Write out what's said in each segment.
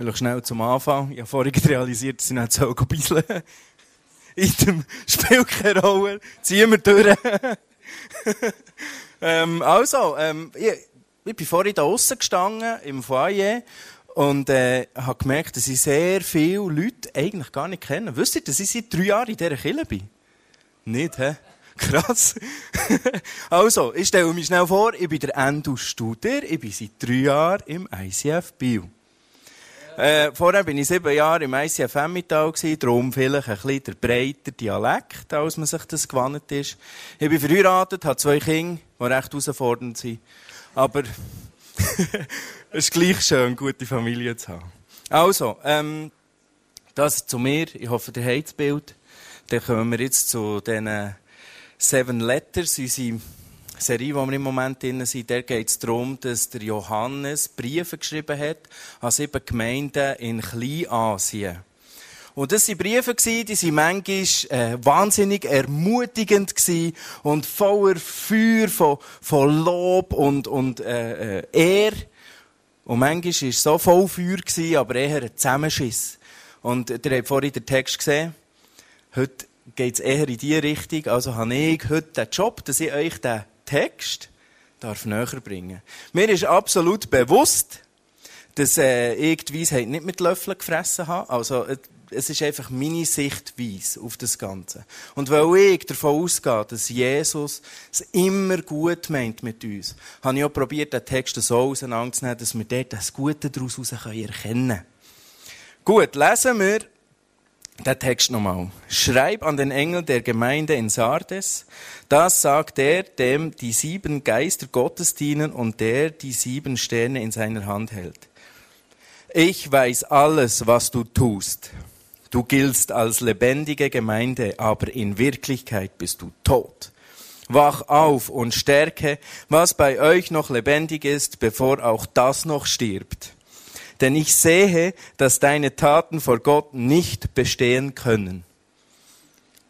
Vielleicht schnell zum Anfang. Ich habe vorhin realisiert, dass ich nicht so bisseln Item spielt keine Rolle. Ziehen wir durch. ähm, also, ähm, ich, ich bin vorhin da aussen gestanden, im Foyer, und äh, habe gemerkt, dass ich sehr viele Leute eigentlich gar nicht kenne. Wisst ihr, dass ich seit drei Jahren in dieser Kirche bin? Nicht, hä? Krass. also, ich stelle mich schnell vor, ich bin der Endo Studer, ich bin seit drei Jahren im ICF Bio. Äh, vorher bin ich sieben Jahre im ICF Emmental gewesen, darum vielleicht ein bisschen der breiter Dialekt, als man sich das gewandt ist. Ich bin verheiratet, habe zwei Kinder, die recht herausfordernd sind. Aber es ist gleich schön, gute Familie zu haben. Also, ähm, das zu mir. Ich hoffe, ihr habt das Bild. Dann kommen wir jetzt zu diesen Seven Letters, unsere Serie, wo wir im Moment drin sind. Da geht es darum, dass der Johannes Briefe geschrieben hat an sieben Gemeinden in Kleinasien. Und das waren Briefe, die waren manchmal äh, wahnsinnig ermutigend und voller Feuer von, von Lob und, und äh, äh, Ehr. Und manchmal war es so voll Feuer, aber eher ein Zusammenschiss. Und ihr habt vorhin den Text gesehen. Heute geht es eher in diese Richtung. Also habe ich heute den Job, dass ich euch den Text darf näher bringen. Mir ist absolut bewusst, dass äh, ich die Weisheit nicht mit Löffeln gefressen habe. Also, äh, es ist einfach meine Sichtweise auf das Ganze. Und weil ich davon ausgehe, dass Jesus es immer gut meint mit uns, habe ich auch probiert, den Text so auseinanderzunehmen, dass wir dort das Gute daraus erkennen können. Gut, lesen wir der Text nochmal. Schreib an den Engel der Gemeinde in Sardes. Das sagt der, dem die sieben Geister Gottes dienen und der die sieben Sterne in seiner Hand hält. Ich weiß alles, was du tust. Du giltst als lebendige Gemeinde, aber in Wirklichkeit bist du tot. Wach auf und stärke, was bei euch noch lebendig ist, bevor auch das noch stirbt denn ich sehe, dass deine Taten vor Gott nicht bestehen können.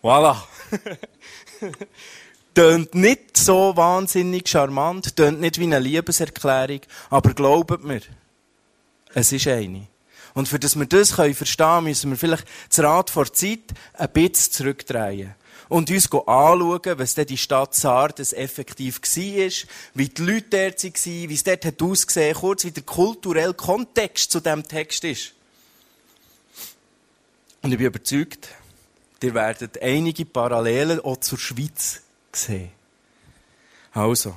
Voilà. tönt nicht so wahnsinnig charmant, tönt nicht wie eine Liebeserklärung, aber glaubt mir, es ist eine. Und für das wir das verstehen können, müssen wir vielleicht das Rad vor Zeit ein bisschen zurückdrehen und uns anschauen, was die Stadt Sardes effektiv war, wie die Leute dort waren, wie es dort hat ausgesehen, kurz wie der kulturelle Kontext zu diesem Text ist. Und ich bin überzeugt, ihr werdet einige Parallelen auch zur Schweiz sehen. Also,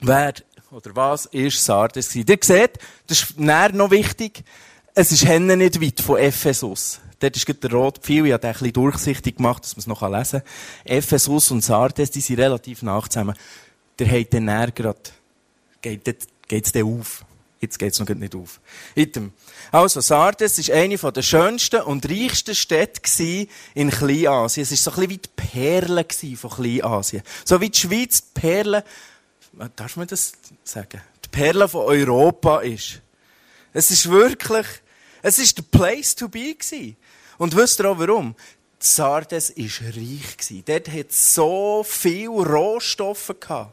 wer oder was ist Sardes Ihr seht, das ist näher noch wichtig, es ist nicht weit von Ephesus. Dort ist der rote Pfeil, ich habe den ein bisschen durchsichtig gemacht, dass man es noch lesen kann. Ephesus und Sardes, die sind relativ nah zusammen. Der hat dann näher gerade, geht, es dann auf. Jetzt geht es noch nicht auf. Also, Sardes ist eine der schönsten und reichsten Städte in Kleinasien. Es war so ein bisschen wie die Perle von Kleinasien. So wie die Schweiz die Perle, darf man das sagen? Die Perle von Europa ist. Es ist wirklich, es ist der Place to be gewesen. Und wisst ihr auch warum? Sardes war reich. Dort hat es so viele Rohstoffe gehabt.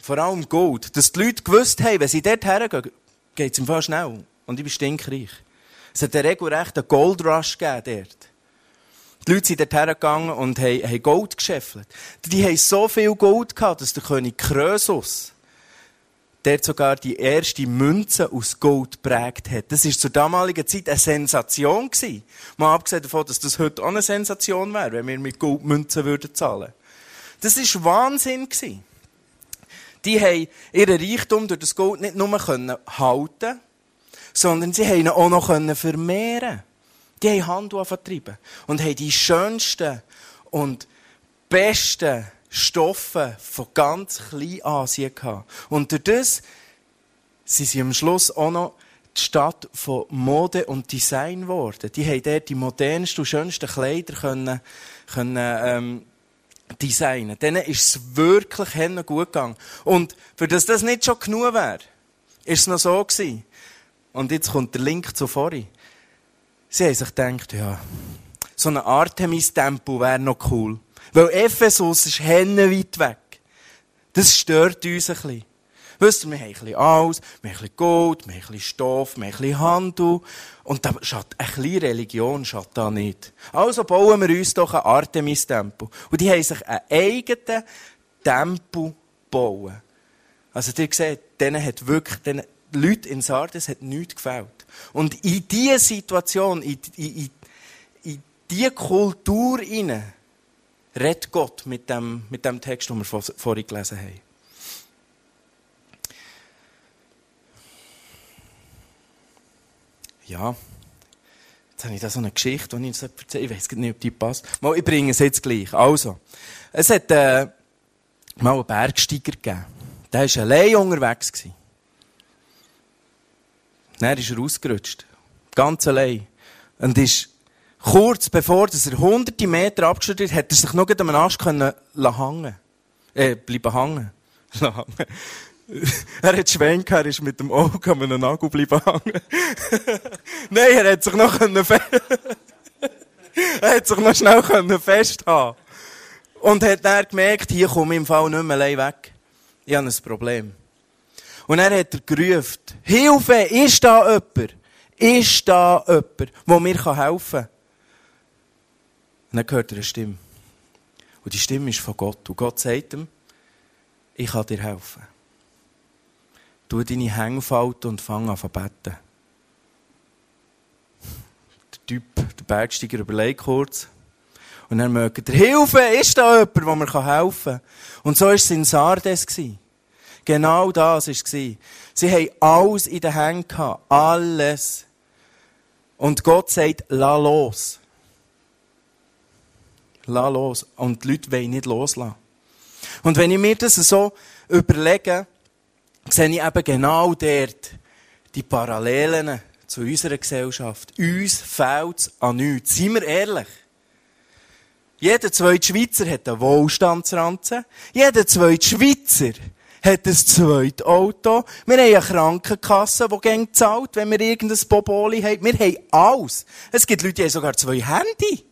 Vor allem Gold. Dass die Leute gewusst haben, wenn sie dort hergehen, geht es im Fall schnell. Und ich bin stinkreich. Es hat einen regelrechten Goldrush gegeben dort. Die Leute sind dort hergegangen und haben Gold geschäffelt. Die haben so viel Gold gehabt, dass der König Krösus der sogar die erste Münze aus Gold prägt hat. Das ist zur damaligen Zeit eine Sensation gewesen. Mal abgesehen davon, dass das heute auch eine Sensation wäre, wenn wir mit Goldmünzen würden zahlen. Das ist Wahnsinn gewesen. Die haben ihren Reichtum durch das Gold nicht nur halten sondern sie haben ihn auch noch vermehren Die haben Handel vertrieben und haben die schönsten und besten Stoffe von ganz Kleinasien gehabt. Und durch das sind sie am Schluss auch noch die Stadt von Mode und Design geworden. Die haben dort die modernsten und schönsten Kleider können, können ähm, designen. Denen ist es wirklich gut gegangen. Und für das das nicht schon genug wäre, ist es noch so gewesen. Und jetzt kommt der Link zu vorhin. Sie haben sich gedacht, ja, so ein Artemis-Tempel wäre noch cool. Weil Ephesus ist weit weg. Das stört uns ein bisschen. Wisst ihr, wir haben ein bisschen alles, wir haben ein bisschen Gold, wir haben ein bisschen Stoff, wir haben ein bisschen Handel. Und da schaut, eine kleine Religion schaut da nicht. Also bauen wir uns doch einen Artemis-Tempel. Und die haben sich einen eigenen Tempel bauen. Also, ihr seht, denen hat wirklich, den Leuten in Sardes hat nichts gefällt. Und in diese Situation, in, in, in, in diese Kultur hinein, redet Gott mit dem, mit dem Text, den wir vorhin gelesen haben. Ja, jetzt habe ich da so eine Geschichte, die ich jetzt erzähle. Ich weiß nicht, ob die passt. Mal, ich bringe es jetzt gleich. Also, es hat äh, mal einen Bergsteiger gegeben. Der war allein unterwegs. Dann ist er ausgerutscht. Ganz allein. Und ist kurz bevor dass er hunderte Meter abgestürzt ist, hat er sich noch am Arsch können hängen. Äh, bleiben hängen. er hat Schwenk, er ist mit dem Auge an einem Nagel bleiben hängen. Nein, er hat sich noch können er hat sich noch schnell können festhalten. Und hat dann gemerkt, hier komme ich im Fall nicht mehr allein weg. Ich habe ein Problem. Und er hat er gerufen, Hilfe, ist da jemand? Ist da jemand, der mir helfen kann? Und dann hört er eine Stimme. Und die Stimme ist von Gott. Und Gott sagt ihm, ich kann dir helfen. Tu deine Hänge falten und fang an zu beten. Der Typ, der Bergsteiger, überlegt kurz. Und dann mögt er, Hilfe, ist da jemand, der mir helfen kann? Und so war es in Sardes. Genau das war es. Sie haben alles in den Händen gehabt. Alles. Und Gott sagt, lass los. Lass los. Und die Leute wollen nicht loslassen. Und wenn ich mir das so überlege, sehe ich eben genau dort die Parallelen zu unserer Gesellschaft. Uns fehlt es an nichts. Seien wir ehrlich. Jeder zweite Schweizer hat einen Wohlstandsranzen. Jeder zweite Schweizer hat ein zweites Auto. Wir haben eine Krankenkasse, die gern zahlt, wenn wir irgendein Boboli haben. Wir haben alles. Es gibt Leute, die haben sogar zwei Handy.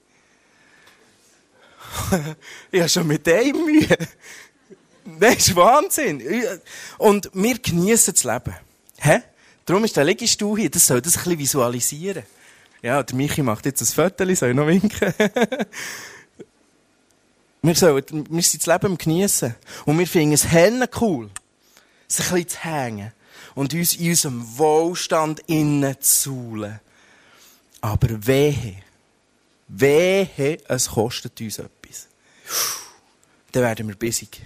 ich habe schon mit dem Mühe. Das ist Wahnsinn. Und wir genießen das Leben. Hä? Darum ist der Liegestuhl hier, das soll das ein bisschen visualisieren. Ja, der Michi macht jetzt ein Foto, soll ich noch winken? wir, sollen, wir sind das Leben genießen. Und wir finden es helle cool, sich ein bisschen zu hängen und uns in unserem Wohlstand innen zu suhlen. Aber wehe, wehe, es kostet uns etwas. Dann werden wir bissig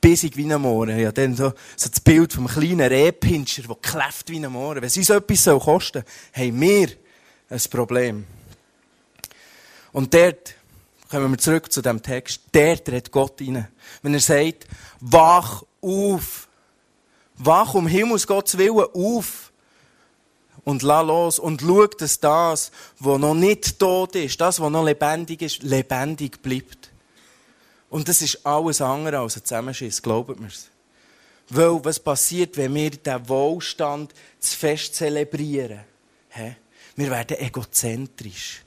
bissig wie ein Mohren. Ja, dann so, so das Bild vom kleinen Rehpinscher, der kläfft wie ein Mohren. Wenn es uns etwas soll kosten soll, haben wir ein Problem. Und dort kommen wir zurück zu dem Text. Dort redet Gott rein. Wenn er sagt, wach auf. Wach um Himmels Gottes Willen auf. Und lass los. Und schau, dass das, was noch nicht tot ist, das, was noch lebendig ist, lebendig bleibt. Und das ist alles andere als ein Zusammenschiss, glaubt mir's. Weil, was passiert, wenn wir diesen Wohlstand zu fest zelebrieren? He? Wir werden egozentrisch.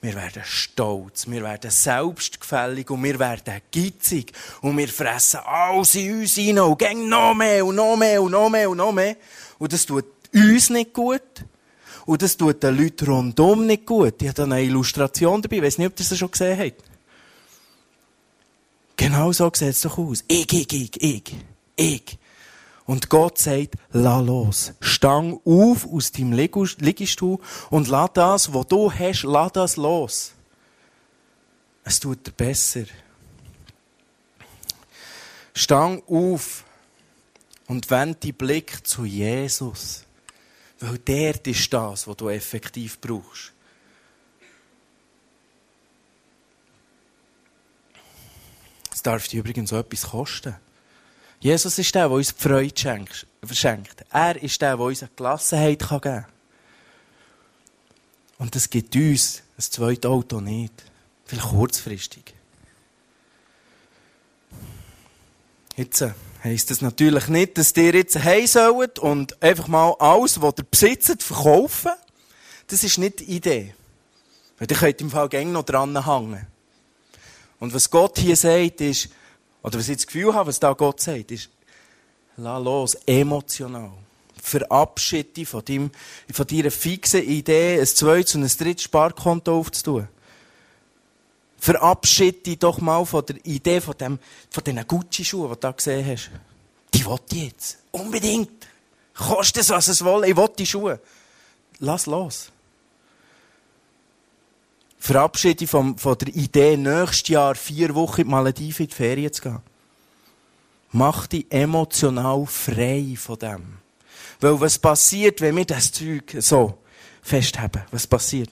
Wir werden stolz. Wir werden selbstgefällig und wir werden gitzig. Und wir fressen alles in uns rein und gehen noch mehr und noch mehr und noch mehr und noch mehr. Und das tut uns nicht gut. Und das tut den Leuten rundum nicht gut. Ich habe da eine Illustration dabei. Ich weiß nicht, ob ihr das schon gesehen habt. Genau so sieht es doch aus. Ich, ich, ich, ich, ich. Und Gott sagt, lass los. Stang auf aus deinem Liegestuhl und lass das, was du hast, lass das los. Es tut dir besser. Stang auf und wend die Blick zu Jesus. Weil der ist das, was du effektiv brauchst. Darf dir übrigens so etwas kosten. Jesus ist der, der uns die Freude verschenkt. Er ist der, der uns eine Gelassenheit geben kann. Und das gibt uns ein zweites Auto nicht. Vielleicht kurzfristig. Jetzt äh, heisst das natürlich nicht, dass ihr jetzt heim sollt und einfach mal alles, was ihr besitzt, verkaufen. Das ist nicht die Idee. Weil ihr könnt im Fall gerne noch dran hängen. Und was Gott hier sagt, ist, oder was ich das Gefühl habe, was da Gott sagt, ist, Lass los, emotional. Verabschiede dich von, deinem, von deiner fixen Idee, ein zweites und ein drittes Sparkonto aufzutun. Verabschiede dich doch mal von der Idee von, dem, von diesen Gucci-Schuhen, die du da gesehen hast. Die will ich jetzt. Unbedingt. Kostet es, was es will. Ich will die Schuhe. Lass los. Verabschiede von, von der Idee, nächstes Jahr vier Wochen in die Malediven in die Ferien zu gehen. Mach dich emotional frei von dem. Weil was passiert, wenn wir das Zeug so festhaben? Was passiert?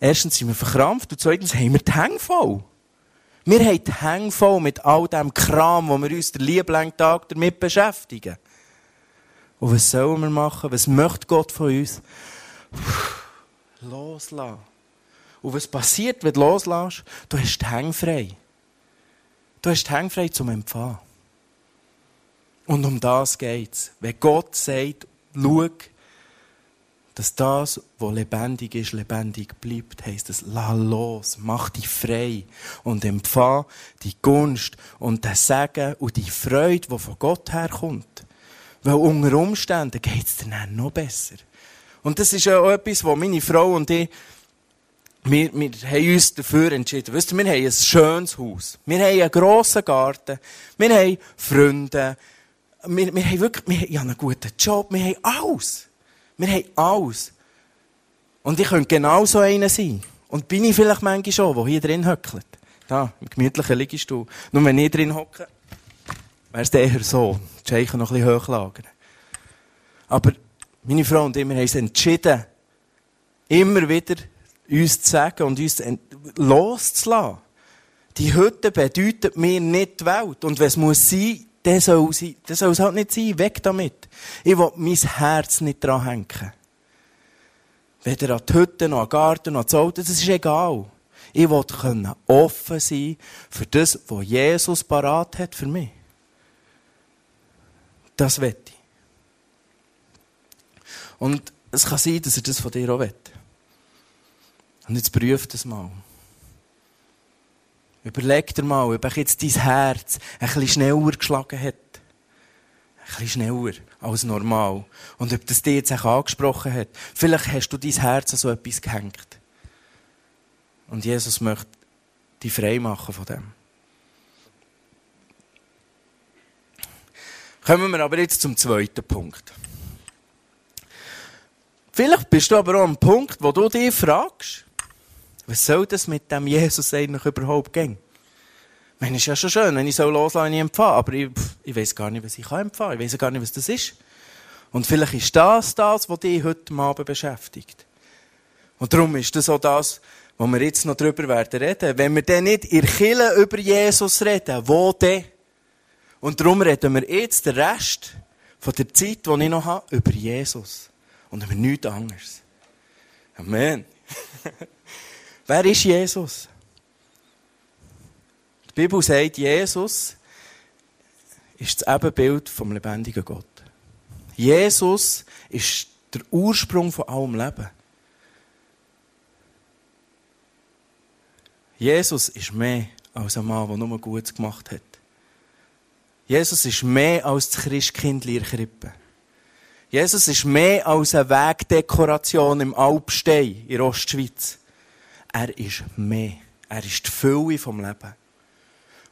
Erstens sind wir verkrampft und zweitens haben wir die Hänge voll. Wir haben die Hänge voll mit all dem Kram, wo wir uns den lieben Tag damit beschäftigen. Und was sollen wir machen? Was möchte Gott von uns? Loslassen. Und was passiert, wenn du loslässt? Du hast die Hänge frei. Du hast die Hänge frei zum Empfangen. Und um das geht's. Wenn Gott sagt, schau, dass das, was lebendig ist, lebendig bleibt, heisst es, lass los, mach dich frei und empfang die Gunst und den Segen und die Freude, die von Gott herkommt. Weil unter Umständen geht's dir dann noch besser. Und das ist ja auch etwas, wo meine Frau und ich, wir, wir haben uns dafür entschieden. Wisst ihr, wir haben ein schönes Haus. Wir haben einen grossen Garten. Wir haben Freunde. Wir, wir haben wirklich, wir haben einen guten Job. Wir haben alles. Wir haben alles. Und ich könnte genau so einer sein. Und bin ich vielleicht manchmal schon, der hier drin höckelt. Da, im gemütlichen Liegestuhl. Nur wenn ich drin hocke, wäre es eher so. Die Scheichen noch ein bisschen hochlagern. Aber meine Frau und ich, wir haben uns entschieden, immer wieder uns zu sagen und uns loszulassen. Die Hütte bedeutet mir nicht die Welt. Und wenn es muss sein, dann soll es, dann soll es halt nicht sein. Weg damit. Ich will mein Herz nicht dran hängen. Weder an die Hütte, noch an den Garten, noch an das Auto, das ist egal. Ich will können offen sein für das, was Jesus parat hat für mich. Das will ich. Und es kann sein, dass er das von dir auch will. Und jetzt prüf das mal. Überleg dir mal, ob jetzt dein Herz ein bisschen schneller geschlagen hat. Ein bisschen schneller als normal. Und ob das dir jetzt auch angesprochen hat. Vielleicht hast du dein Herz an so etwas gehängt. Und Jesus möchte dich frei machen von dem. Kommen wir aber jetzt zum zweiten Punkt. Vielleicht bist du aber auch am Punkt, wo du dich fragst, was soll das mit dem Jesus eigentlich überhaupt gehen? Ich meine, ist ja schon schön, wenn ich so loslasse, ich empfange, aber ich, ich weiß gar nicht, was ich kann empfangen. Ich weiß gar nicht, was das ist. Und vielleicht ist das das, was dich heute Abend beschäftigt. Und darum ist das auch das, wo wir jetzt noch drüber werden. Wenn wir dann nicht in Kirche über Jesus reden, wo denn? Und darum reden wir jetzt den Rest von der Zeit, die ich noch habe, über Jesus. Und über nichts anderes. Amen. Wer ist Jesus? Die Bibel sagt, Jesus ist das Ebenbild vom lebendigen Gott. Jesus ist der Ursprung von allem Leben. Jesus ist mehr als ein Mann, der nur Gutes gemacht hat. Jesus ist mehr als das Christkind in der Krippe. Jesus ist mehr als eine Wegdekoration im Alpstein in Ostschweiz. Er ist mehr. Er ist die Fülle vom Leben.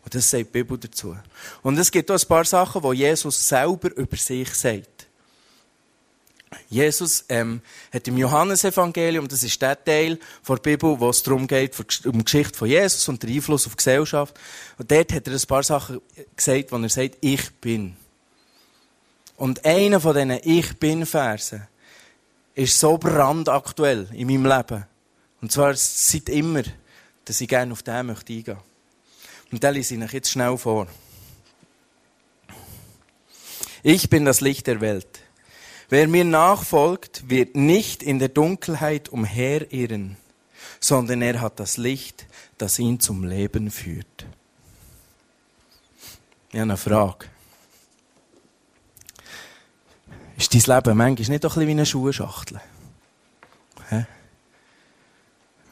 Und das sagt die Bibel dazu. Und es gibt auch ein paar Sachen, die Jesus selber über sich sagt. Jesus ähm, hat im Johannesevangelium, das ist der Teil der Bibel, wo es darum geht, um die Geschichte von Jesus und den Einfluss auf die Gesellschaft. Und dort hat er ein paar Sachen gesagt, wo er sagt, ich bin. Und einer von diesen Ich bin-Versen ist so brandaktuell in meinem Leben. Und zwar seit immer, dass ich gerne auf den möchte eingehen möchte. Und den lese ich euch jetzt schnell vor. Ich bin das Licht der Welt. Wer mir nachfolgt, wird nicht in der Dunkelheit umherirren, sondern er hat das Licht, das ihn zum Leben führt. Ich habe eine Frage. Ist dein Leben manchmal nicht doch ein bisschen wie eine Schuhschachtel? Hä?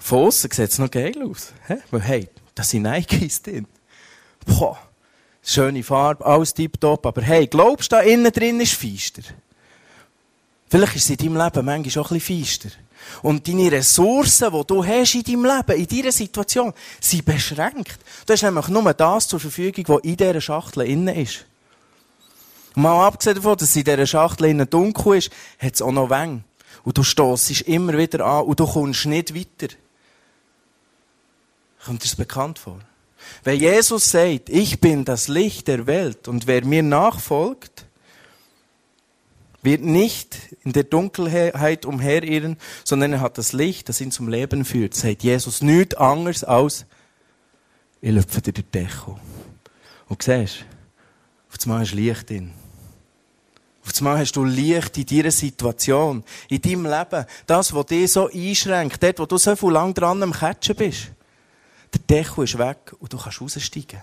Von außen sieht es noch geil aus. Weil, hey, da sind Nikes drin. Boah, schöne Farbe, alles tiptop, aber hey, glaubst du, da innen drin ist feister? Vielleicht ist es in deinem Leben manchmal auch ein feister. Und deine Ressourcen, die du hast in deinem Leben, in dieser Situation, sind beschränkt. Du hast nämlich nur das zur Verfügung, was in dieser Schachtel innen ist. Mal abgesehen davon, dass es in dieser Schachtel innen dunkel ist, hat es auch noch Wänge. Und du stossest immer wieder an und du kommst nicht weiter. Kommt das bekannt vor? Wenn Jesus sagt, ich bin das Licht der Welt und wer mir nachfolgt, wird nicht in der Dunkelheit umherirren, sondern er hat das Licht, das ihn zum Leben führt. Sagt Jesus nichts anderes als, ich lüpfe dir den Deckel. Und siehst, auf einmal hast du Licht drin. Auf einmal hast du Licht in deiner Situation, in deinem Leben. Das, was dich so einschränkt, dort, wo du so viel lang dran am Catchen bist. Der Deckel ist weg und du kannst raussteigen.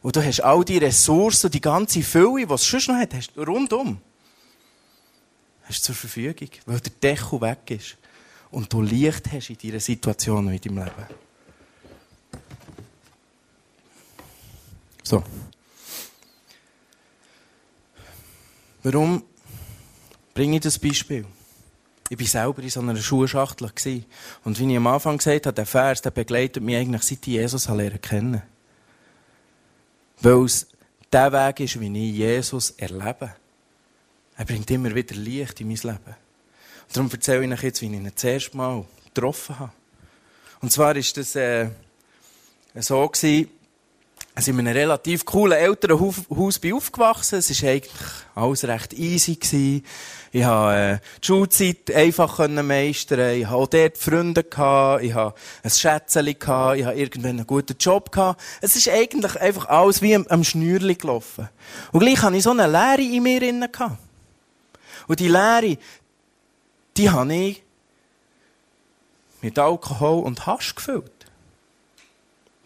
Und du hast all die Ressourcen, die ganze Fülle, die es sonst noch hat, hast du rundum. Hast zur Verfügung, weil der Deckel weg ist. Und du Licht hast in deiner Situation und in deinem Leben. So. Warum bringe ich das Beispiel? Ich war selber in so einer Schulschachtel. Und wie ich am Anfang gesagt habe, der Vers, der begleitet mich eigentlich, seit ich Jesus lernen kennen. Weil es der Weg ist, wie ich Jesus erlebe. Er bringt immer wieder Licht in mein Leben. Und darum erzähle ich euch jetzt, wie ich ihn das erste Mal getroffen habe. Und zwar war das äh, so gewesen, also in einem relativ coolen älteren Haus bin aufgewachsen. Es war eigentlich alles recht easy. Ich konnte äh, die Schulzeit einfach meistern. Ich hatte auch dort Freunde. Ich hatte ein Schätzchen. Ich hatte irgendwann einen guten Job. Es ist eigentlich einfach alles wie am, am Schnürli gelaufen. Und gleich hatte ich so eine Leere in mir drin. Und die Leere, die habe ich mit Alkohol und Hasch gefüllt.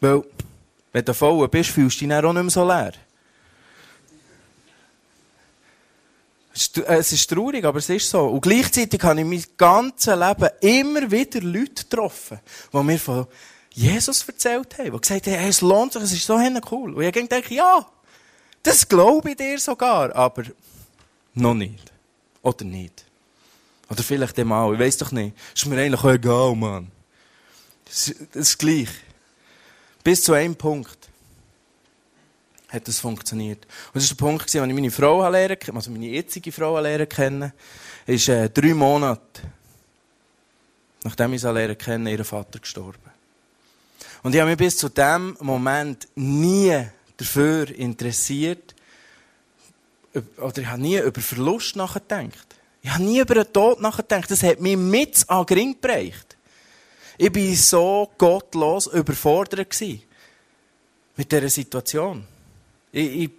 Weil wenn du voll bist, fühlst du dich auch nicht mehr so leer. Es ist traurig, aber es ist so. Und gleichzeitig habe ich mein ganzes Leben immer wieder Leute getroffen, die mir von Jesus erzählt haben, die gesagt haben, hey, es lohnt sich, es ist so cool. Und ich denke, ja, das glaube ich dir sogar, aber noch nicht. Oder nicht. Oder vielleicht einmal, ich weiß doch nicht. Ist mir eigentlich auch egal, Mann. Das ist gleich. Bis zu einem Punkt hat das funktioniert. Und das war der Punkt, als ich meine Frau lernen also meine jetzige Frau lernen kennen, ist äh, drei Monate, nachdem ich sie lernen kennen, ihr Vater gestorben. Und ich habe mich bis zu dem Moment nie dafür interessiert, oder ich habe nie über Verlust nachgedacht. Ich habe nie über den Tod nachgedacht. Das hat mich mit an Gring gebracht. Ich war so gottlos überfordert mit dieser Situation. Ich, ich,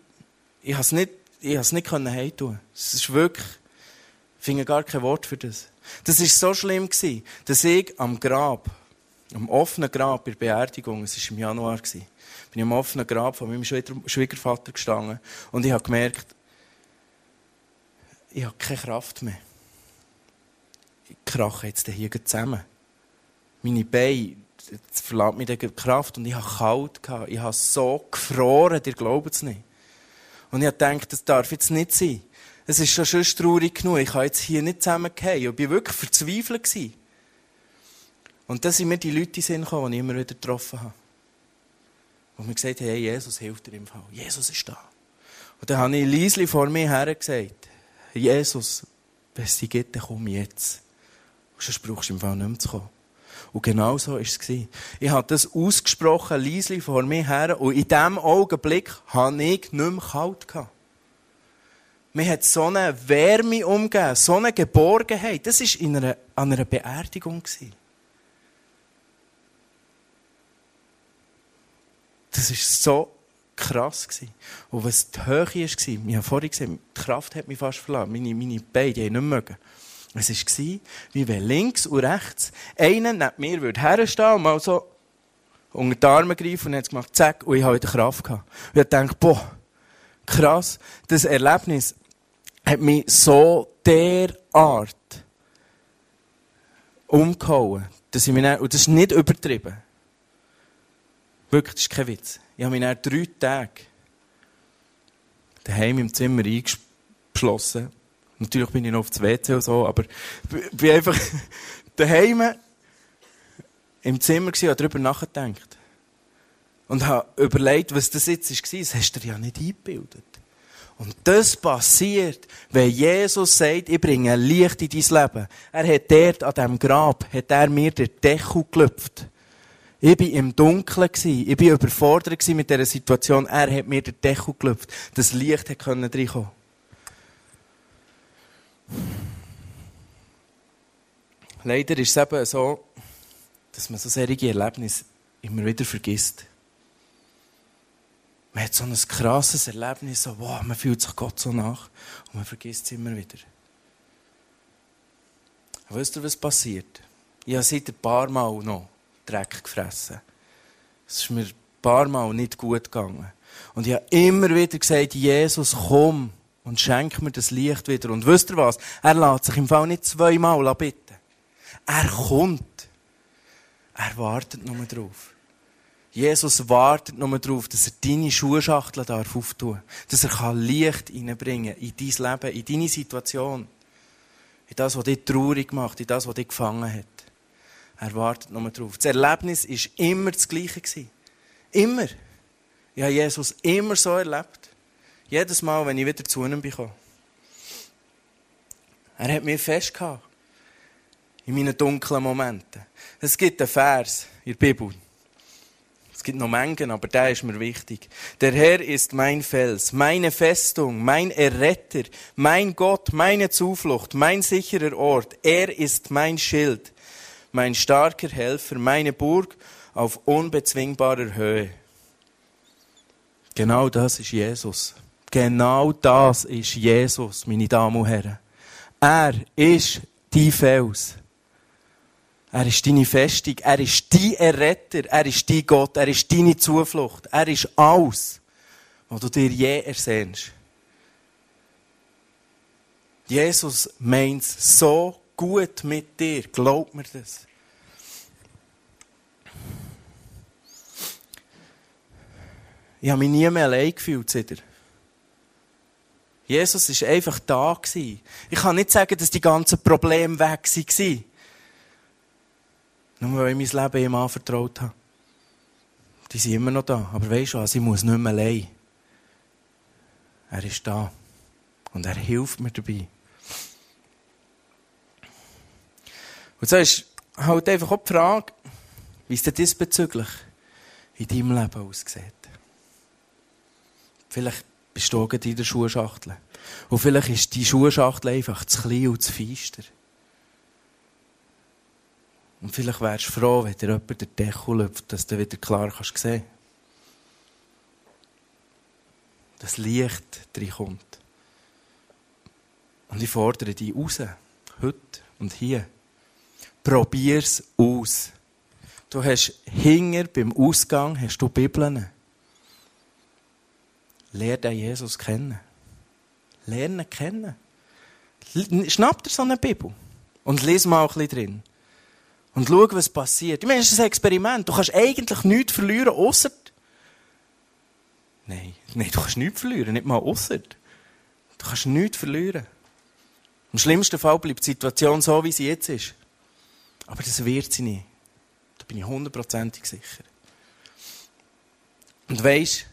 ich es nicht, nicht können heimtun. Es ist wirklich, ich finde gar kein Wort für das. Das war so schlimm gewesen, dass ich am Grab, am offenen Grab bei der Beerdigung, es war im Januar, gewesen, bin ich am offenen Grab von meinem Schwiegervater gestanden und ich habe gemerkt, ich habe keine Kraft mehr. Ich krache jetzt hier zusammen. Meine Beine, jetzt verlangt mir die Kraft und ich habe kalt gehabt. Ich habe so gefroren, ihr glaubt es nicht. Und ich gedacht, das darf jetzt nicht sein. Es ist schon schon traurig genug. Ich kann jetzt hier nicht zusammengehen. Ich war wirklich verzweifelt. Gewesen. Und dann sind mir die Leute gekommen, die ich immer wieder getroffen habe. Und mir gesagt haben, hey, Jesus hilft dir im Fall. Jesus ist da. Und dann habe ich leislich vor mir her gesagt, Jesus, wenn es dich gibt, dann komm jetzt. Und sonst brauchst du im Fall nicht mehr zu kommen. Und genau so war es. Ich habe das ausgesprochen, leise vor mir her, und in diesem Augenblick hatte ich nicht mehr kalt. Gehabt. Mir hat so eine Wärme umgegeben, so eine Geborgenheit. Das war an einer Beerdigung. Das war so krass. Und was die Höhe war, ich habe vorhin gesehen, die Kraft hat mich fast verlassen. Meine, meine Beine die haben nicht mögen. Es war, wie wenn links und rechts einer neben mir würde herstehen und mal so unter die Arme greifen und hat es gemacht, zack, und ich habe wieder Kraft gehabt. Und ich dachte, boah, krass, das Erlebnis hat mich so derart umgehauen, dass ich mich dann, und das ist nicht übertrieben. Wirklich, das ist kein Witz. Ich habe mich dann drei Tage daheim im Zimmer eingeschlossen. Natürlich bin ich noch auf das WC und so, aber bin einfach daheim im Zimmer und darüber nachgedacht. Und habe überlegt, was das jetzt war. Das hast du dir ja nicht eingebildet. Und das passiert, wenn Jesus sagt, ich bringe Licht in dein Leben. Er hat dort an diesem Grab, hat er mir den Deckel gelüpft. Ich war im Dunkeln, ich war überfordert mit dieser Situation. Er hat mir den Deckel gelüpft. Das Licht konnte reinkommen. Leider ist es eben so, dass man so solche Erlebnisse immer wieder vergisst. Man hat so ein krasses Erlebnis, so, wow, man fühlt sich Gott so nach und man vergisst es immer wieder. Aber wisst ihr, was passiert? Ich habe seit ein paar Mal noch Dreck gefressen. Es ist mir ein paar Mal nicht gut gegangen. Und ich habe immer wieder gesagt, Jesus, komm und schenk mir das Licht wieder. Und wisst ihr was? Er lässt sich im Fall nicht zweimal bitten. Er kommt. Er wartet nur drauf. Jesus wartet nur darauf, dass er deine Schuhschachtel darf auftun. Dass er Licht hineinbringen kann in dein Leben, in deine Situation. In das, was dich traurig macht, in das, was dich gefangen hat. Er wartet nur darauf. Das Erlebnis war immer das Gleiche. Immer. Habe Jesus immer so erlebt. Jedes Mal, wenn ich wieder zu ihm bekomme. Er hat mich festgehalten. In meinen dunklen Momenten. Es gibt einen Vers in der Bibel. Es gibt noch Mengen, aber der ist mir wichtig. Der Herr ist mein Fels, meine Festung, mein Erretter, mein Gott, meine Zuflucht, mein sicherer Ort. Er ist mein Schild, mein starker Helfer, meine Burg auf unbezwingbarer Höhe. Genau das ist Jesus. Genau das ist Jesus, meine Damen und Herren. Er ist die Fels. Er ist deine Festung, er ist dein Erretter, er ist dein Gott, er ist deine Zuflucht, er ist alles, was du dir je ersehnst. Jesus meint so gut mit dir, glaub mir das. Ich habe mich nie mehr allein gefühlt, Jesus war einfach da. Ich kann nicht sagen, dass die ganzen Probleme weg waren. Nur weil ich mein Leben ihm anvertraut habe. Die sind immer noch da. Aber weisst du was? Ich muss nicht mehr allein. Er ist da. Und er hilft mir dabei. Und so ist halt einfach auch die Frage, wie es denn diesbezüglich in deinem Leben aussieht. Vielleicht bist du in der Schuhschachtel. Und vielleicht ist die Schuhschachtel einfach zu klein und zu feister. Und vielleicht wärst du froh, wenn dir jemand den Deckel läuft, dass du wieder klar kannst sehen Das Licht kommt. Und ich fordere dich raus. Heute und hier. Probier's aus. Du hast hinger beim Ausgang hast du Bibeln. Lerne den Jesus kennen. Lerne kennen. Schnapp dir so eine Bibel und lies mal ein bisschen drin. Und schau, was passiert. Ich meine, es ist ein Experiment. Du kannst eigentlich nichts verlieren, außer. Nein, nein, du kannst nichts verlieren, nicht mal außer. Du kannst nichts verlieren. Im schlimmsten Fall bleibt die Situation so, wie sie jetzt ist. Aber das wird sie nicht. Da bin ich hundertprozentig sicher. Und weisst,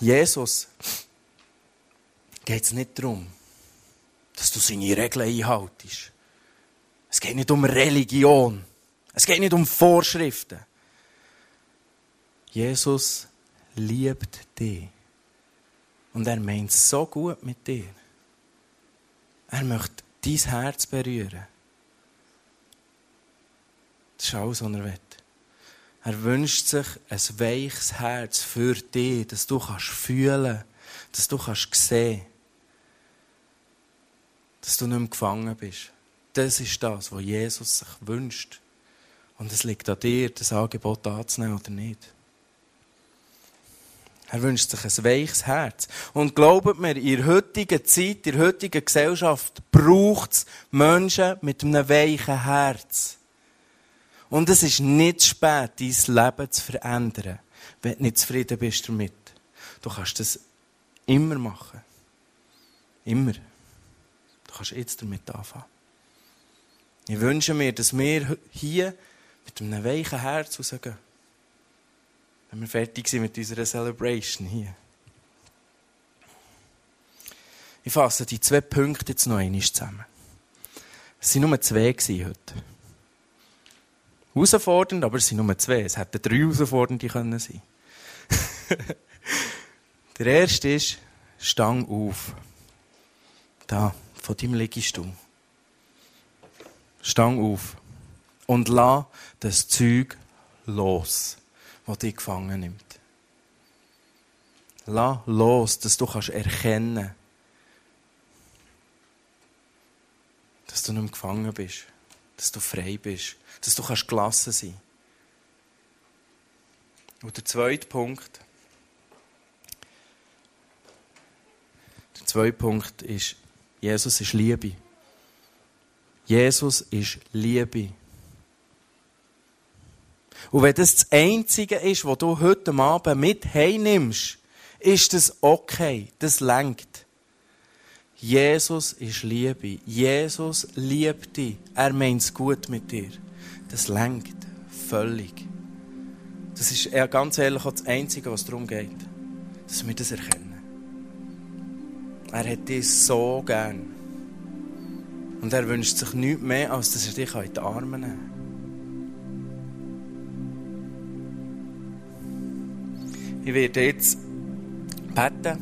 Jesus geht es nicht darum, dass du seine Regeln einhaltest. Es geht nicht um Religion. Es geht nicht um Vorschriften. Jesus liebt dich. Und er meint so gut mit dir. Er möchte dein Herz berühren. Das ist alles, was er will. Er wünscht sich ein weiches Herz für dich, dass du kannst fühlen, dass du kannst sehen, dass du nicht mehr gefangen bist. Das ist das, was Jesus sich wünscht. Und es liegt an dir, das Angebot anzunehmen oder nicht. Er wünscht sich ein weiches Herz. Und glaubt mir, in der heutigen Zeit, in der heutigen Gesellschaft braucht es Menschen mit einem weichen Herz. Und es ist nicht spät, dein Leben zu verändern, wenn du nicht zufrieden bist damit. Du kannst das immer machen. Immer. Du kannst jetzt damit anfangen. Ich wünsche mir, dass wir hier mit einem weichen Herz rausgehen. Wenn wir fertig sind mit unserer Celebration hier. Ich fasse die zwei Punkte jetzt noch einmal zusammen. Es waren nur zwei heute. Herausfordernd, aber es sind nur zwei. Es hätten drei herausfordernde können sein. Der erste ist, stang auf. Da, von deinem Liegestuhl. Stang auf. Und lass das Zeug los, das dich gefangen nimmt. Lass los, dass du kannst erkennen dass du nicht mehr gefangen bist, dass du frei bist, dass du kannst gelassen sein. Und der zweite Punkt, der zweite Punkt ist, Jesus ist Liebe. Jesus ist Liebe. Und wenn das das Einzige ist, was du heute Abend mit heimnimmst, ist das okay. Das lenkt. Jesus ist Liebe. Jesus liebt dich. Er meint es gut mit dir. Das lenkt. Völlig. Das ist ganz ehrlich auch das Einzige, was darum geht. Dass wir das erkennen. Er hat dich so gern. Und er wünscht sich nichts mehr, als dass er dich in die Arme nehmen kann. Ich werde jetzt beten.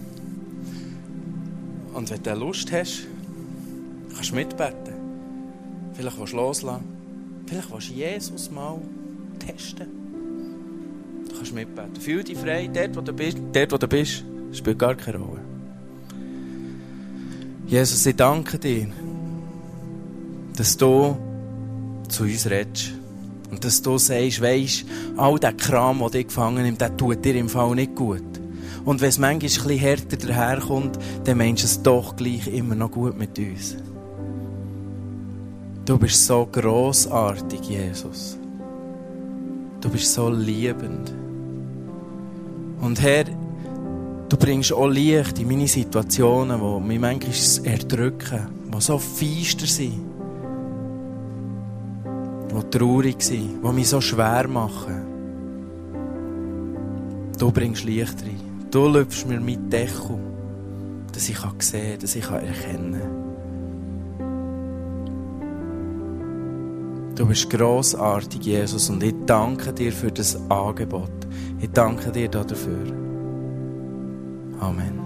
Und wenn du Lust hast, kannst du mitbeten. Vielleicht willst du loslassen. Vielleicht willst du Jesus mal testen. Du kannst mitbeten. Fühl dich frei, dort wo du bist. Dort, wo du bist, spielt gar keine Rolle. Jesus, ich danke dir, dass du zu uns redest. Und dass du sagst, weisst, all der Kram, der dich gefangen nimmt, der tut dir im Fall nicht gut. Und wenn es manchmal ein bisschen härter daherkommt, dann meinst du es doch gleich immer noch gut mit uns. Du bist so großartig, Jesus. Du bist so liebend. Und Herr, du bringst auch Licht in meine Situationen, die mich manchmal erdrücken, die so feister sind, die traurig sind, die mich so schwer machen. Du bringst Licht rein. Du lüpfst mir mit Deckel, dass ich sehen kann, dass ich erkennen kann. Du bist grossartig, Jesus, und ich danke dir für das Angebot. Ich danke dir dafür. Amen.